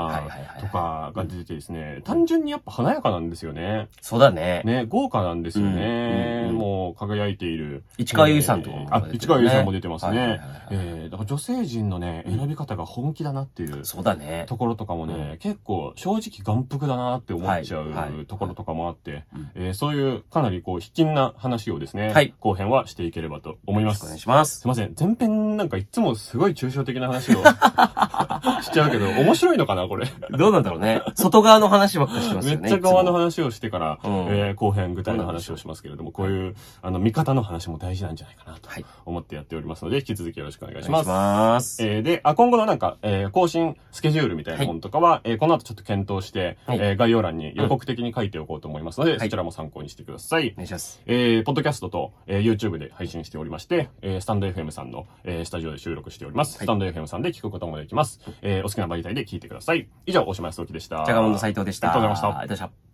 [SPEAKER 1] とかが出ててですね、単純にやっぱ華やかなんですよね。
[SPEAKER 2] そうだね。
[SPEAKER 1] ね、豪華なんですよね。もう輝いている。
[SPEAKER 2] 市川由衣さんとかも
[SPEAKER 1] えーあ、市川由衣さんも出てますね。えーだから女性陣のね、選び方が本気だなっていう。
[SPEAKER 2] そうだね。
[SPEAKER 1] ところとかもね、結構正直眼福だなって思っちゃ
[SPEAKER 2] う
[SPEAKER 1] ところとかもあって、
[SPEAKER 2] うん
[SPEAKER 1] えーそういうかなりこう、卑近な話をですね、
[SPEAKER 2] はい
[SPEAKER 1] 後編はしていければと思います。
[SPEAKER 2] よろしくお願いします
[SPEAKER 1] すい。ません。前編なんかいつもすすごい抽象的な話を。しちゃうけど、面白いのかなこれ。
[SPEAKER 2] どうなんだろうね。外側の話ばっかりしてます
[SPEAKER 1] め
[SPEAKER 2] よね。
[SPEAKER 1] っちゃ側の
[SPEAKER 2] い
[SPEAKER 1] 話をしてから、
[SPEAKER 2] うん
[SPEAKER 1] えー後編具体の話をしますけれども、こういう、あの、見方の話も大事なんじゃないかなと
[SPEAKER 2] はい
[SPEAKER 1] 思ってやっておりますので、引き続きよろしくお願いします。
[SPEAKER 2] ます。
[SPEAKER 1] えーで、あ、今後のなんか、えー更新スケジュールみたいなものとかは、えーこの後ちょっと検討して、
[SPEAKER 2] はい
[SPEAKER 1] えー概要欄に予告的に書いておこうと思いますので、そちらも参考にしてください。
[SPEAKER 2] お願いします。
[SPEAKER 1] えーポッドキャストと、えー YouTube で配信しておりまして、えースタンド FM さんの、えースタジオで収録しております。
[SPEAKER 2] はい
[SPEAKER 1] スタンド FM さんで聞くこともできます。えーお好きな媒体で聞いてください。以上、大島康之でした。
[SPEAKER 2] ジャガモンの斉藤でした。
[SPEAKER 1] ありがとうございました
[SPEAKER 2] ありがとうございました。